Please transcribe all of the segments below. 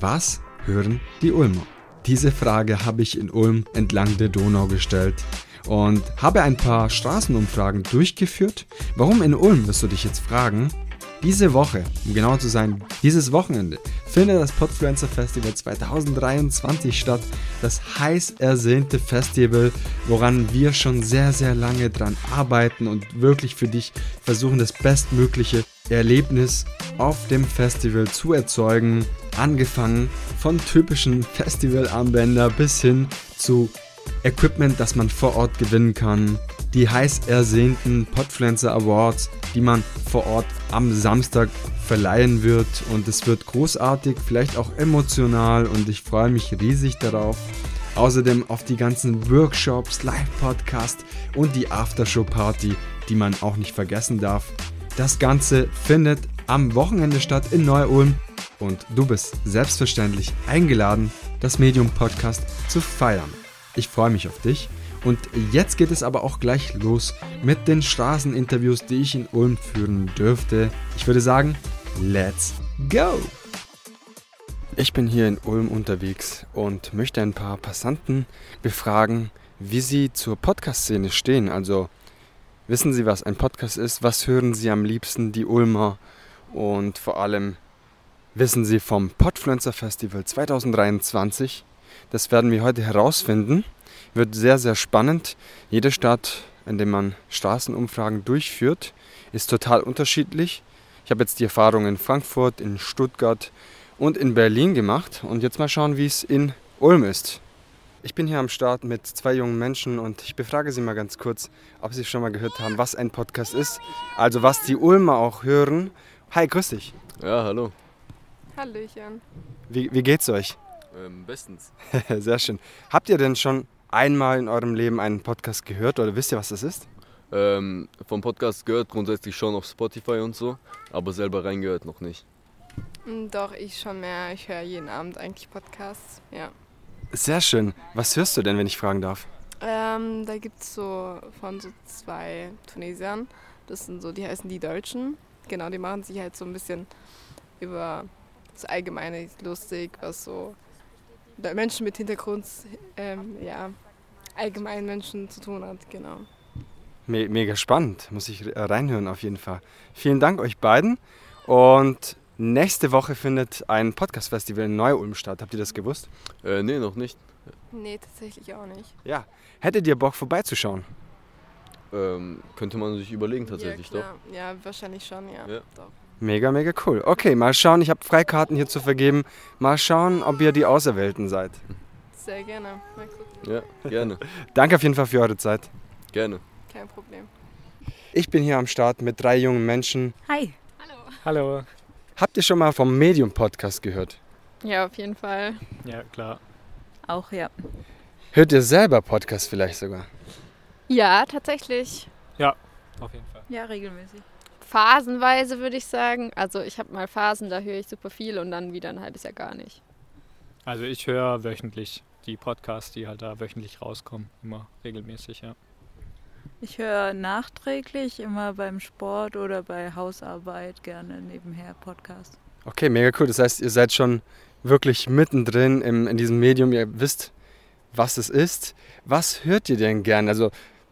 Was hören die Ulmer? Diese Frage habe ich in Ulm entlang der Donau gestellt und habe ein paar Straßenumfragen durchgeführt. Warum in Ulm, wirst du dich jetzt fragen? Diese Woche, um genau zu sein, dieses Wochenende, findet das Podfluencer Festival 2023 statt. Das heiß ersehnte Festival, woran wir schon sehr, sehr lange dran arbeiten und wirklich für dich versuchen, das bestmögliche Erlebnis auf dem Festival zu erzeugen. Angefangen von typischen Festivalarmbänder bis hin zu Equipment, das man vor Ort gewinnen kann die heiß ersehnten Podfluencer Awards, die man vor Ort am Samstag verleihen wird. Und es wird großartig, vielleicht auch emotional und ich freue mich riesig darauf. Außerdem auf die ganzen Workshops, Live-Podcast und die Aftershow-Party, die man auch nicht vergessen darf. Das Ganze findet am Wochenende statt in Neu-Ulm und du bist selbstverständlich eingeladen, das Medium Podcast zu feiern. Ich freue mich auf dich und jetzt geht es aber auch gleich los mit den Straßeninterviews, die ich in Ulm führen dürfte. Ich würde sagen, let's go! Ich bin hier in Ulm unterwegs und möchte ein paar Passanten befragen, wie sie zur Podcast-Szene stehen. Also wissen Sie, was ein Podcast ist? Was hören Sie am liebsten, die Ulmer? Und vor allem wissen Sie vom Podfluencer Festival 2023? Das werden wir heute herausfinden. Wird sehr, sehr spannend. Jede Stadt, in der man Straßenumfragen durchführt, ist total unterschiedlich. Ich habe jetzt die Erfahrung in Frankfurt, in Stuttgart und in Berlin gemacht und jetzt mal schauen, wie es in Ulm ist. Ich bin hier am Start mit zwei jungen Menschen und ich befrage sie mal ganz kurz, ob sie schon mal gehört haben, was ein Podcast ist. Also was die Ulmer auch hören. Hi, grüß dich. Ja, hallo. Hallöchen. Wie, wie geht's euch? Ähm, bestens. Sehr schön. Habt ihr denn schon einmal in eurem Leben einen Podcast gehört oder wisst ihr, was das ist? Ähm, vom Podcast gehört grundsätzlich schon auf Spotify und so, aber selber reingehört noch nicht. Doch, ich schon mehr. Ich höre jeden Abend eigentlich Podcasts. Ja. Sehr schön. Was hörst du denn, wenn ich fragen darf? Ähm, da gibt es so von so zwei Tunesiern. Das sind so, die heißen die Deutschen. Genau, die machen sich halt so ein bisschen über das Allgemeine lustig, was so Menschen mit Hintergrund, ähm, ja, allgemein Menschen zu tun hat, genau. Me mega spannend. Muss ich reinhören auf jeden Fall. Vielen Dank euch beiden. Und nächste Woche findet ein Podcast-Festival in Neu-Ulm statt. Habt ihr das gewusst? Äh, nee, noch nicht. Nee, tatsächlich auch nicht. Ja. Hättet ihr Bock vorbeizuschauen? Ähm, könnte man sich überlegen tatsächlich, ja, klar. Ja, wahrscheinlich schon, ja. Ja. Doch. Mega, mega cool. Okay, mal schauen. Ich habe Freikarten hier zu vergeben. Mal schauen, ob ihr die Auserwählten seid. Sehr gerne. Mal gucken. doch. Ja, gerne, Danke auf jeden Fall für eure Zeit. gerne. Kein Problem. Ich bin hier am Start mit drei jungen Menschen. Hi. Hallo. Habt ihr schon mal vom Medium-Podcast gehört? Ja, auf jeden Fall. Ja, klar. Auch ja. Hört ihr selber Podcasts vielleicht sogar? Ja, tatsächlich. Auf jeden Fall. Ja, regelmäßig. Phasenweise würde ich sagen. Also ich habe mal Phasen, da höre ich super viel und dann wieder ein halbes Jahr gar nicht. Also ich höre wöchentlich die Podcasts, die halt da wöchentlich rauskommen. Immer regelmäßig, ja. Ich höre nachträglich immer beim Sport oder bei Hausarbeit gerne nebenher Podcast. Okay, mega cool. Das heißt, ihr seid schon wirklich mittendrin im, in diesem Medium. Ihr wisst, was es ist. Was hört ihr denn gern? Also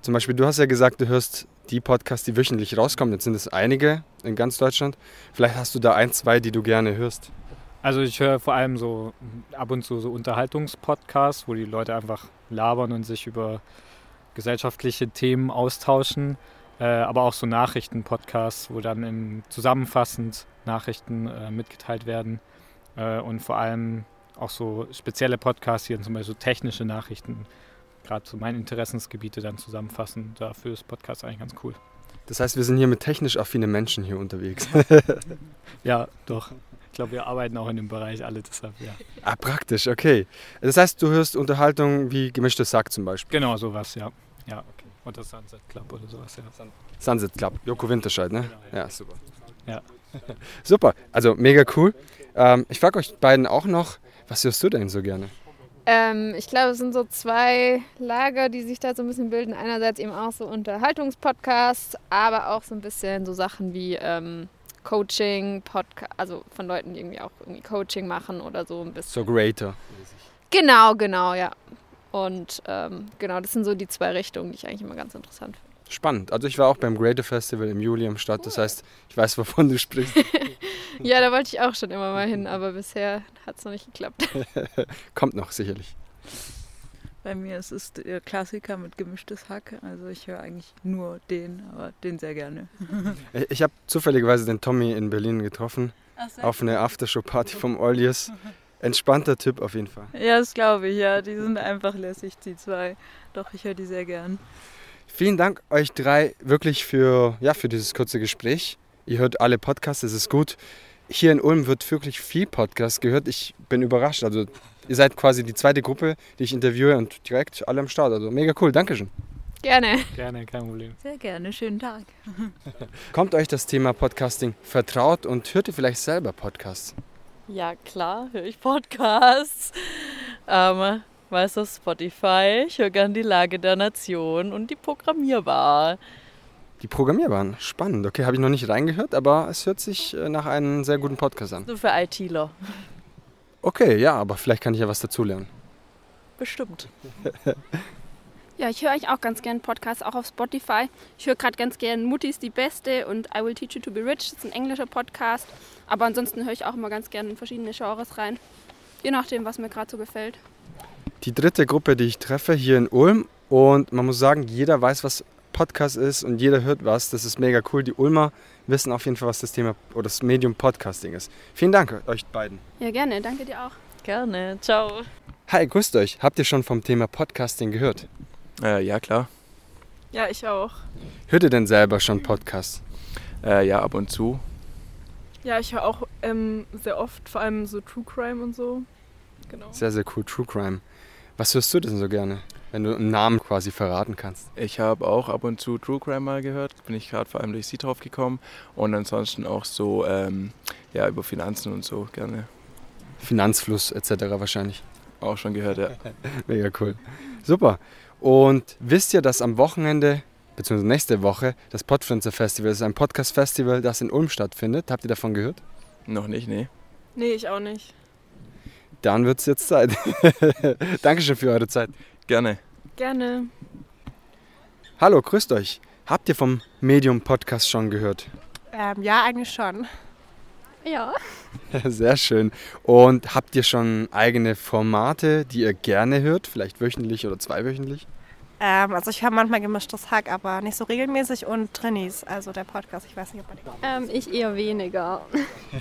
zum Beispiel, du hast ja gesagt, du hörst die Podcasts, die wöchentlich rauskommen. Jetzt sind es einige in ganz Deutschland. Vielleicht hast du da ein, zwei, die du gerne hörst. Also ich höre vor allem so ab und zu so Unterhaltungspodcasts, wo die Leute einfach labern und sich über gesellschaftliche Themen austauschen. Äh, aber auch so Nachrichtenpodcasts, wo dann in, zusammenfassend Nachrichten äh, mitgeteilt werden. Äh, und vor allem auch so spezielle Podcasts, hier zum Beispiel so technische Nachrichten, gerade so meine Interessensgebiete dann zusammenfassen. Dafür ist Podcast eigentlich ganz cool. Das heißt, wir sind hier mit technisch affinen Menschen hier unterwegs. Ja, doch. Ich glaube, wir arbeiten auch in dem Bereich alle deshalb, ja. ah, praktisch, okay. Das heißt, du hörst Unterhaltung wie gemischtes Sack zum Beispiel. Genau, sowas, ja. Ja, okay. Oder Sunset Club oder sowas, ja. Sunset Club, Joko Winterscheid, ne? Genau, ja. Ja, super. Ja. super, also mega cool. Ähm, ich frage euch beiden auch noch, was hörst du denn so gerne? Ähm, ich glaube, es sind so zwei Lager, die sich da so ein bisschen bilden. Einerseits eben auch so Unterhaltungspodcasts, aber auch so ein bisschen so Sachen wie ähm, Coaching, Podcast, also von Leuten, die irgendwie auch irgendwie Coaching machen oder so ein bisschen. So Greater. Genau, genau, ja. Und ähm, genau, das sind so die zwei Richtungen, die ich eigentlich immer ganz interessant finde. Spannend. Also ich war auch beim Greater Festival im Juli am Start. Das heißt, ich weiß, wovon du sprichst. Ja, da wollte ich auch schon immer mal hin, aber bisher hat es noch nicht geklappt. Kommt noch sicherlich. Bei mir ist es der Klassiker mit gemischtes Hack. Also ich höre eigentlich nur den, aber den sehr gerne. Ich habe zufälligerweise den Tommy in Berlin getroffen. Auf eine Aftershow-Party vom Olius. Entspannter Typ auf jeden Fall. Ja, das glaube ich, ja. Die sind einfach lässig, die zwei. Doch, ich höre die sehr gern. Vielen Dank euch drei wirklich für, ja, für dieses kurze Gespräch. Ihr hört alle Podcasts, es ist gut. Hier in Ulm wird wirklich viel Podcast gehört. Ich bin überrascht. Also ihr seid quasi die zweite Gruppe, die ich interviewe und direkt alle am Start. Also mega cool. Dankeschön. Gerne. Gerne, kein Problem. Sehr gerne, schönen Tag. Kommt euch das Thema Podcasting vertraut und hört ihr vielleicht selber Podcasts? Ja, klar, höre ich Podcasts. Ähm, weiß auf Spotify, ich höre gern die Lage der Nation und die Programmierbar. Die Programmierbaren. Spannend. Okay, habe ich noch nicht reingehört, aber es hört sich äh, nach einem sehr guten Podcast an. Nur für ITler. Okay, ja, aber vielleicht kann ich ja was dazulernen. Bestimmt. Ja, ich höre euch auch ganz gern Podcasts, auch auf Spotify. Ich höre gerade ganz gern Mutti ist die Beste und I Will Teach You to Be Rich. Das ist ein englischer Podcast. Aber ansonsten höre ich auch immer ganz gern in verschiedene Genres rein. Je nachdem, was mir gerade so gefällt. Die dritte Gruppe, die ich treffe hier in Ulm und man muss sagen, jeder weiß, was Podcast ist und jeder hört was. Das ist mega cool. Die Ulmer wissen auf jeden Fall, was das Thema oder das Medium Podcasting ist. Vielen Dank euch beiden. Ja, gerne. Danke dir auch. Gerne. Ciao. Hi, grüßt euch. Habt ihr schon vom Thema Podcasting gehört? Äh, ja, klar. Ja, ich auch. Hört ihr denn selber schon Podcasts? Äh, ja, ab und zu. Ja, ich höre auch ähm, sehr oft, vor allem so True Crime und so. Genau. Sehr, sehr cool. True Crime. Was hörst du denn so gerne, wenn du einen Namen quasi verraten kannst? Ich habe auch ab und zu True Crime mal gehört. Bin ich gerade vor allem durch sie drauf gekommen. Und ansonsten auch so ähm, ja, über Finanzen und so gerne. Finanzfluss etc. wahrscheinlich. Auch schon gehört, ja. Mega cool. Super. Und wisst ihr, dass am Wochenende, beziehungsweise nächste Woche, das Podfluencer Festival ist ein Podcast-Festival, das in Ulm stattfindet? Habt ihr davon gehört? Noch nicht, nee. Nee, ich auch nicht. Dann wird es jetzt Zeit. Dankeschön für eure Zeit. Gerne. Gerne. Hallo, grüßt euch. Habt ihr vom Medium Podcast schon gehört? Ähm, ja, eigentlich schon. Ja. Sehr schön. Und habt ihr schon eigene Formate, die ihr gerne hört? Vielleicht wöchentlich oder zweiwöchentlich? Ähm, also ich höre manchmal gemischtes Hack, aber nicht so regelmäßig und Trinis, also der Podcast. Ich weiß nicht, ob man den Ähm, ich eher weniger.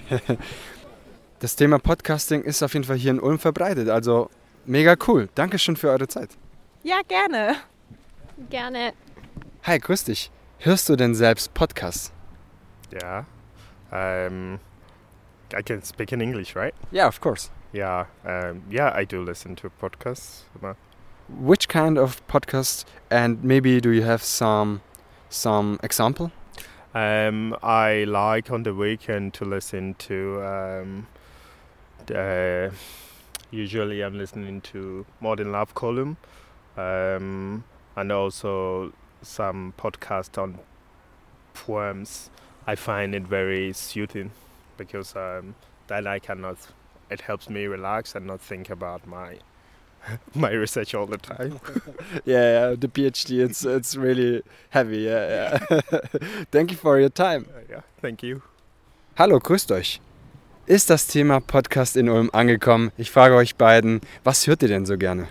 Das Thema Podcasting ist auf jeden Fall hier in Ulm verbreitet. Also mega cool. Dankeschön für eure Zeit. Ja, gerne. Gerne. Hi, grüß dich. Hörst du denn selbst Podcasts? Yeah. Um, I can speak in English, right? Yeah, of course. Yeah. Um, yeah, I do listen to podcasts. Which kind of podcast and maybe do you have some some example? Um, I like on the weekend to listen to. Um, the, usually, I'm listening to Modern Love column, um, and also some podcast on poems. I find it very soothing because um, then I cannot. It helps me relax and not think about my my research all the time. yeah, yeah, the PhD it's it's really heavy. Yeah, yeah. Thank you for your time. yeah, thank you. Hallo, grüßt euch. Ist das Thema Podcast in Ulm angekommen? Ich frage euch beiden, was hört ihr denn so gerne?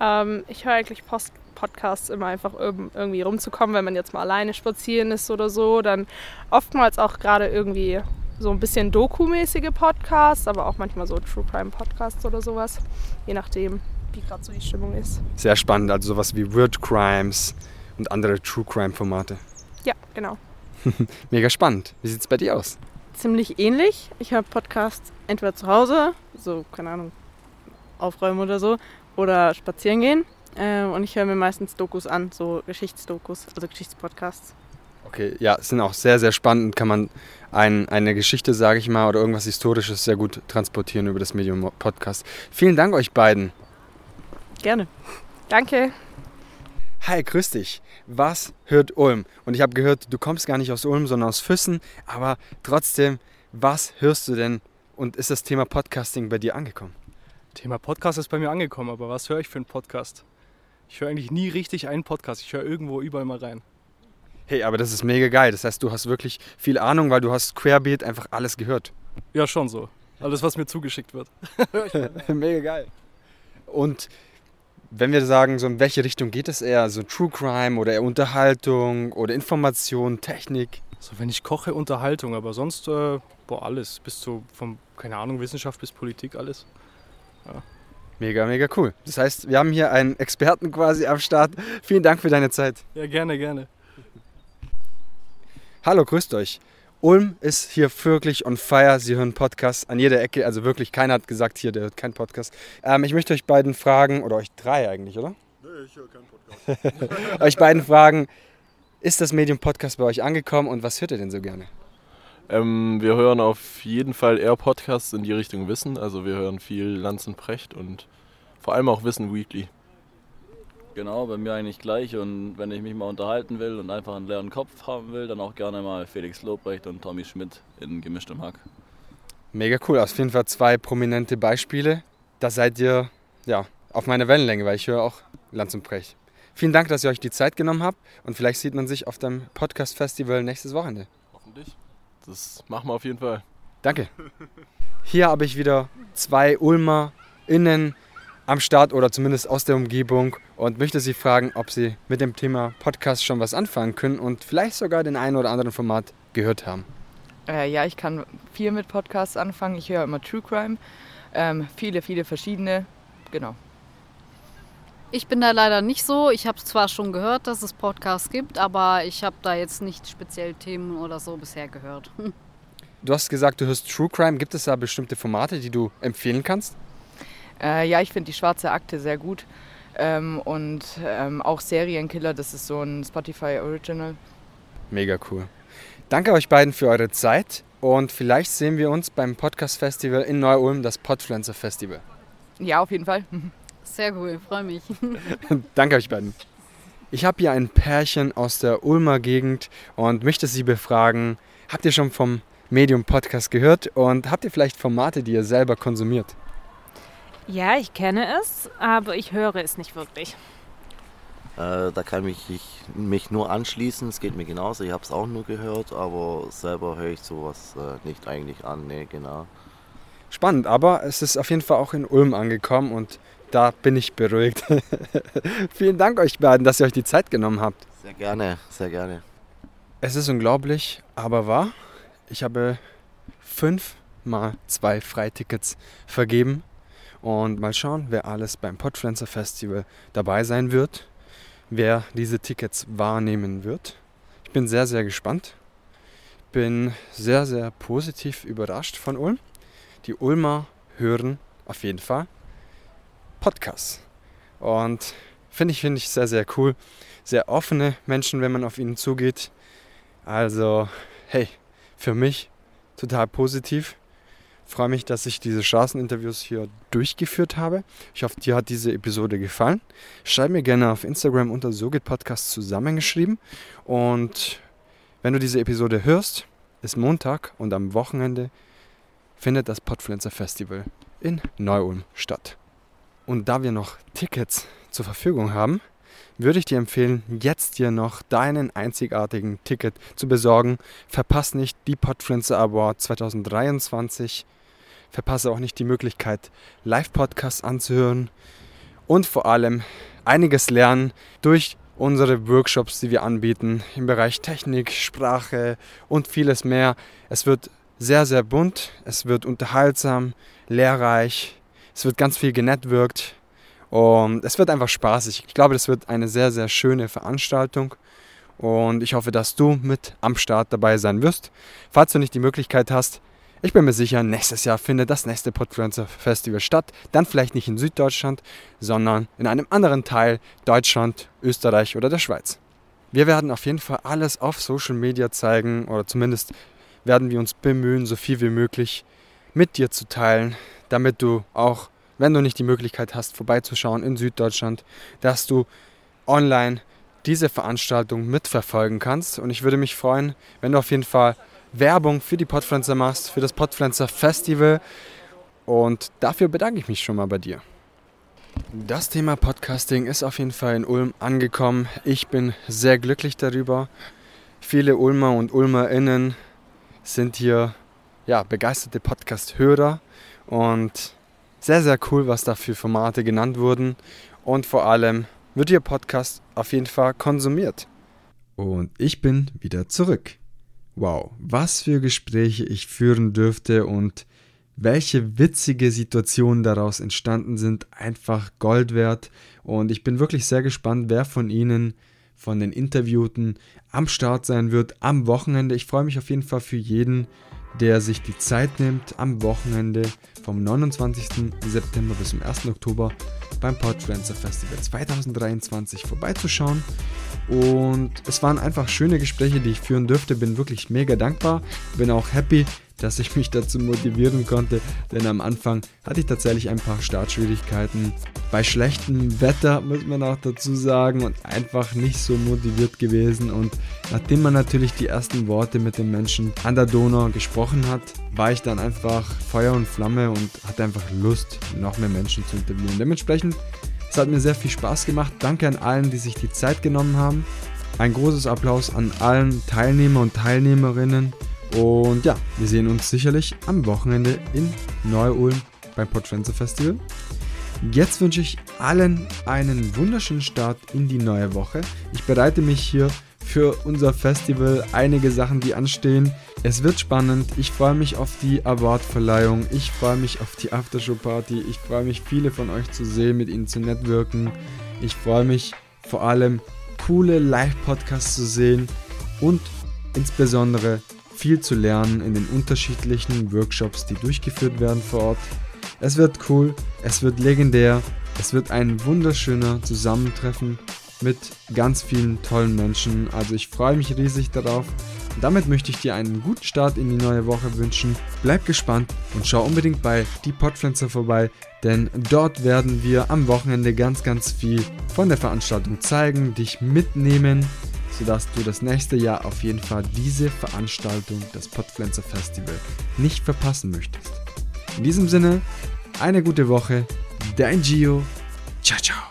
Ähm, ich höre eigentlich Post Podcasts immer einfach irgendwie rumzukommen, wenn man jetzt mal alleine spazieren ist oder so. Dann oftmals auch gerade irgendwie so ein bisschen Doku-mäßige Podcasts, aber auch manchmal so True Crime Podcasts oder sowas. Je nachdem, wie gerade so die Stimmung ist. Sehr spannend, also sowas wie Word Crimes und andere True Crime Formate. Ja, genau. Mega spannend. Wie sieht's bei dir aus? Ziemlich ähnlich. Ich höre Podcasts entweder zu Hause, so, keine Ahnung, aufräumen oder so, oder spazieren gehen. Äh, und ich höre mir meistens Dokus an, so Geschichtsdokus, also Geschichtspodcasts. Okay, ja, sind auch sehr, sehr spannend. Kann man ein, eine Geschichte, sage ich mal, oder irgendwas Historisches sehr gut transportieren über das Medium Podcast. Vielen Dank euch beiden. Gerne. Danke. Hi, grüß dich. Was hört Ulm? Und ich habe gehört, du kommst gar nicht aus Ulm, sondern aus Füssen. Aber trotzdem, was hörst du denn? Und ist das Thema Podcasting bei dir angekommen? Thema Podcast ist bei mir angekommen, aber was höre ich für einen Podcast? Ich höre eigentlich nie richtig einen Podcast. Ich höre irgendwo überall mal rein. Hey, aber das ist mega geil. Das heißt, du hast wirklich viel Ahnung, weil du hast querbeet einfach alles gehört. Ja, schon so. Alles, was mir zugeschickt wird. mega geil. Und wenn wir sagen, so in welche Richtung geht es eher? So True Crime oder eher Unterhaltung oder Information, Technik? So, wenn ich koche, Unterhaltung, aber sonst, äh, boah, alles. Bis zu, vom, keine Ahnung, Wissenschaft bis Politik, alles. Ja. Mega, mega cool. Das heißt, wir haben hier einen Experten quasi am Start. Vielen Dank für deine Zeit. Ja, gerne, gerne. Hallo, grüßt euch. Ulm ist hier wirklich on fire. Sie hören Podcasts an jeder Ecke. Also wirklich, keiner hat gesagt, hier, der hört keinen Podcast. Ähm, ich möchte euch beiden fragen, oder euch drei eigentlich, oder? Nee, ich höre keinen Podcast. euch beiden fragen, ist das Medium Podcast bei euch angekommen und was hört ihr denn so gerne? Ähm, wir hören auf jeden Fall eher Podcasts in die Richtung Wissen. Also wir hören viel Lanz und Precht und vor allem auch Wissen Weekly. Genau, bei mir eigentlich gleich. Und wenn ich mich mal unterhalten will und einfach einen leeren Kopf haben will, dann auch gerne mal Felix Lobrecht und Tommy Schmidt in gemischtem Hack. Mega cool. Auf jeden Fall zwei prominente Beispiele. Da seid ihr ja auf meiner Wellenlänge, weil ich höre auch Lanz und Precht. Vielen Dank, dass ihr euch die Zeit genommen habt und vielleicht sieht man sich auf dem Podcast-Festival nächstes Wochenende. Hoffentlich. Das machen wir auf jeden Fall. Danke. Hier habe ich wieder zwei Ulmer innen am Start oder zumindest aus der Umgebung und möchte Sie fragen, ob Sie mit dem Thema Podcast schon was anfangen können und vielleicht sogar den einen oder anderen Format gehört haben. Äh, ja, ich kann viel mit Podcasts anfangen. Ich höre immer True Crime. Ähm, viele, viele verschiedene. Genau. Ich bin da leider nicht so. Ich habe zwar schon gehört, dass es Podcasts gibt, aber ich habe da jetzt nicht speziell Themen oder so bisher gehört. Du hast gesagt, du hörst True Crime. Gibt es da bestimmte Formate, die du empfehlen kannst? Äh, ja, ich finde die Schwarze Akte sehr gut. Ähm, und ähm, auch Serienkiller, das ist so ein Spotify Original. Mega cool. Danke euch beiden für eure Zeit und vielleicht sehen wir uns beim Podcast Festival in Neu-Ulm, das Podpflanzer Festival. Ja, auf jeden Fall. Sehr cool, freue mich. Danke euch beiden. Ich habe hier ein Pärchen aus der Ulmer Gegend und möchte Sie befragen, habt ihr schon vom Medium Podcast gehört und habt ihr vielleicht Formate, die ihr selber konsumiert? Ja, ich kenne es, aber ich höre es nicht wirklich. Äh, da kann ich, ich mich nur anschließen, es geht mir genauso, ich habe es auch nur gehört, aber selber höre ich sowas äh, nicht eigentlich an, nee, genau. Spannend, aber es ist auf jeden Fall auch in Ulm angekommen und da bin ich beruhigt. Vielen Dank euch beiden, dass ihr euch die Zeit genommen habt. Sehr gerne, sehr gerne. Es ist unglaublich, aber wahr. Ich habe fünf mal zwei Freitickets vergeben und mal schauen, wer alles beim Podpflanzer Festival dabei sein wird, wer diese Tickets wahrnehmen wird. Ich bin sehr, sehr gespannt. Bin sehr, sehr positiv überrascht von Ulm. Die Ulmer hören auf jeden Fall Podcasts. Und finde ich, finde ich sehr, sehr cool. Sehr offene Menschen, wenn man auf ihnen zugeht. Also, hey, für mich total positiv. Freue mich, dass ich diese Straßeninterviews hier durchgeführt habe. Ich hoffe, dir hat diese Episode gefallen. Schreib mir gerne auf Instagram unter SoGit Podcast zusammengeschrieben. Und wenn du diese Episode hörst, ist Montag und am Wochenende findet das Podpflanzer Festival in Neu-Ulm statt. Und da wir noch Tickets zur Verfügung haben, würde ich dir empfehlen, jetzt dir noch deinen einzigartigen Ticket zu besorgen. Verpasse nicht die Podfluencer Award 2023. Verpasse auch nicht die Möglichkeit, Live-Podcasts anzuhören und vor allem einiges lernen durch unsere Workshops, die wir anbieten im Bereich Technik, Sprache und vieles mehr. Es wird sehr, sehr bunt, es wird unterhaltsam, lehrreich, es wird ganz viel genetworked und es wird einfach spaßig. Ich glaube, das wird eine sehr, sehr schöne Veranstaltung. Und ich hoffe, dass du mit am Start dabei sein wirst. Falls du nicht die Möglichkeit hast, ich bin mir sicher, nächstes Jahr findet das nächste Podfluencer Festival statt. Dann vielleicht nicht in Süddeutschland, sondern in einem anderen Teil Deutschland, Österreich oder der Schweiz. Wir werden auf jeden Fall alles auf Social Media zeigen oder zumindest werden wir uns bemühen, so viel wie möglich mit dir zu teilen, damit du auch wenn du nicht die Möglichkeit hast, vorbeizuschauen in Süddeutschland, dass du online diese Veranstaltung mitverfolgen kannst. Und ich würde mich freuen, wenn du auf jeden Fall Werbung für die Podpflanzer machst, für das Podpflanzer Festival. Und dafür bedanke ich mich schon mal bei dir. Das Thema Podcasting ist auf jeden Fall in Ulm angekommen. Ich bin sehr glücklich darüber. Viele Ulmer und Ulmerinnen sind hier ja, begeisterte Podcast-Hörer und sehr, sehr cool, was da für Formate genannt wurden. Und vor allem wird Ihr Podcast auf jeden Fall konsumiert. Und ich bin wieder zurück. Wow, was für Gespräche ich führen dürfte und welche witzige Situationen daraus entstanden sind, einfach Gold wert. Und ich bin wirklich sehr gespannt, wer von Ihnen, von den Interviewten, am Start sein wird am Wochenende. Ich freue mich auf jeden Fall für jeden, der sich die Zeit nimmt, am Wochenende vom 29. September bis zum 1. Oktober beim Podfluencer Festival 2023 vorbeizuschauen. Und es waren einfach schöne Gespräche, die ich führen durfte. Bin wirklich mega dankbar. Bin auch happy, dass ich mich dazu motivieren konnte, denn am Anfang hatte ich tatsächlich ein paar Startschwierigkeiten. Bei schlechtem Wetter muss man auch dazu sagen und einfach nicht so motiviert gewesen. Und nachdem man natürlich die ersten Worte mit den Menschen an der Donau gesprochen hat, war ich dann einfach Feuer und Flamme und hatte einfach Lust, noch mehr Menschen zu interviewen. Dementsprechend, es hat mir sehr viel Spaß gemacht. Danke an allen, die sich die Zeit genommen haben. Ein großes Applaus an allen Teilnehmer und Teilnehmerinnen. Und ja, wir sehen uns sicherlich am Wochenende in Neu-Ulm beim Podfrenze Festival. Jetzt wünsche ich allen einen wunderschönen Start in die neue Woche. Ich bereite mich hier für unser Festival einige Sachen, die anstehen. Es wird spannend. Ich freue mich auf die Awardverleihung. Ich freue mich auf die Aftershow-Party. Ich freue mich, viele von euch zu sehen, mit ihnen zu networken. Ich freue mich vor allem, coole Live-Podcasts zu sehen und insbesondere viel zu lernen in den unterschiedlichen Workshops, die durchgeführt werden vor Ort. Es wird cool, es wird legendär, es wird ein wunderschöner Zusammentreffen mit ganz vielen tollen Menschen. Also ich freue mich riesig darauf. damit möchte ich dir einen guten Start in die neue Woche wünschen. Bleib gespannt und schau unbedingt bei Die Podpflanzer vorbei, denn dort werden wir am Wochenende ganz, ganz viel von der Veranstaltung zeigen, dich mitnehmen sodass du das nächste Jahr auf jeden Fall diese Veranstaltung, das Podpflanzer Festival, nicht verpassen möchtest. In diesem Sinne, eine gute Woche, dein Gio, ciao ciao.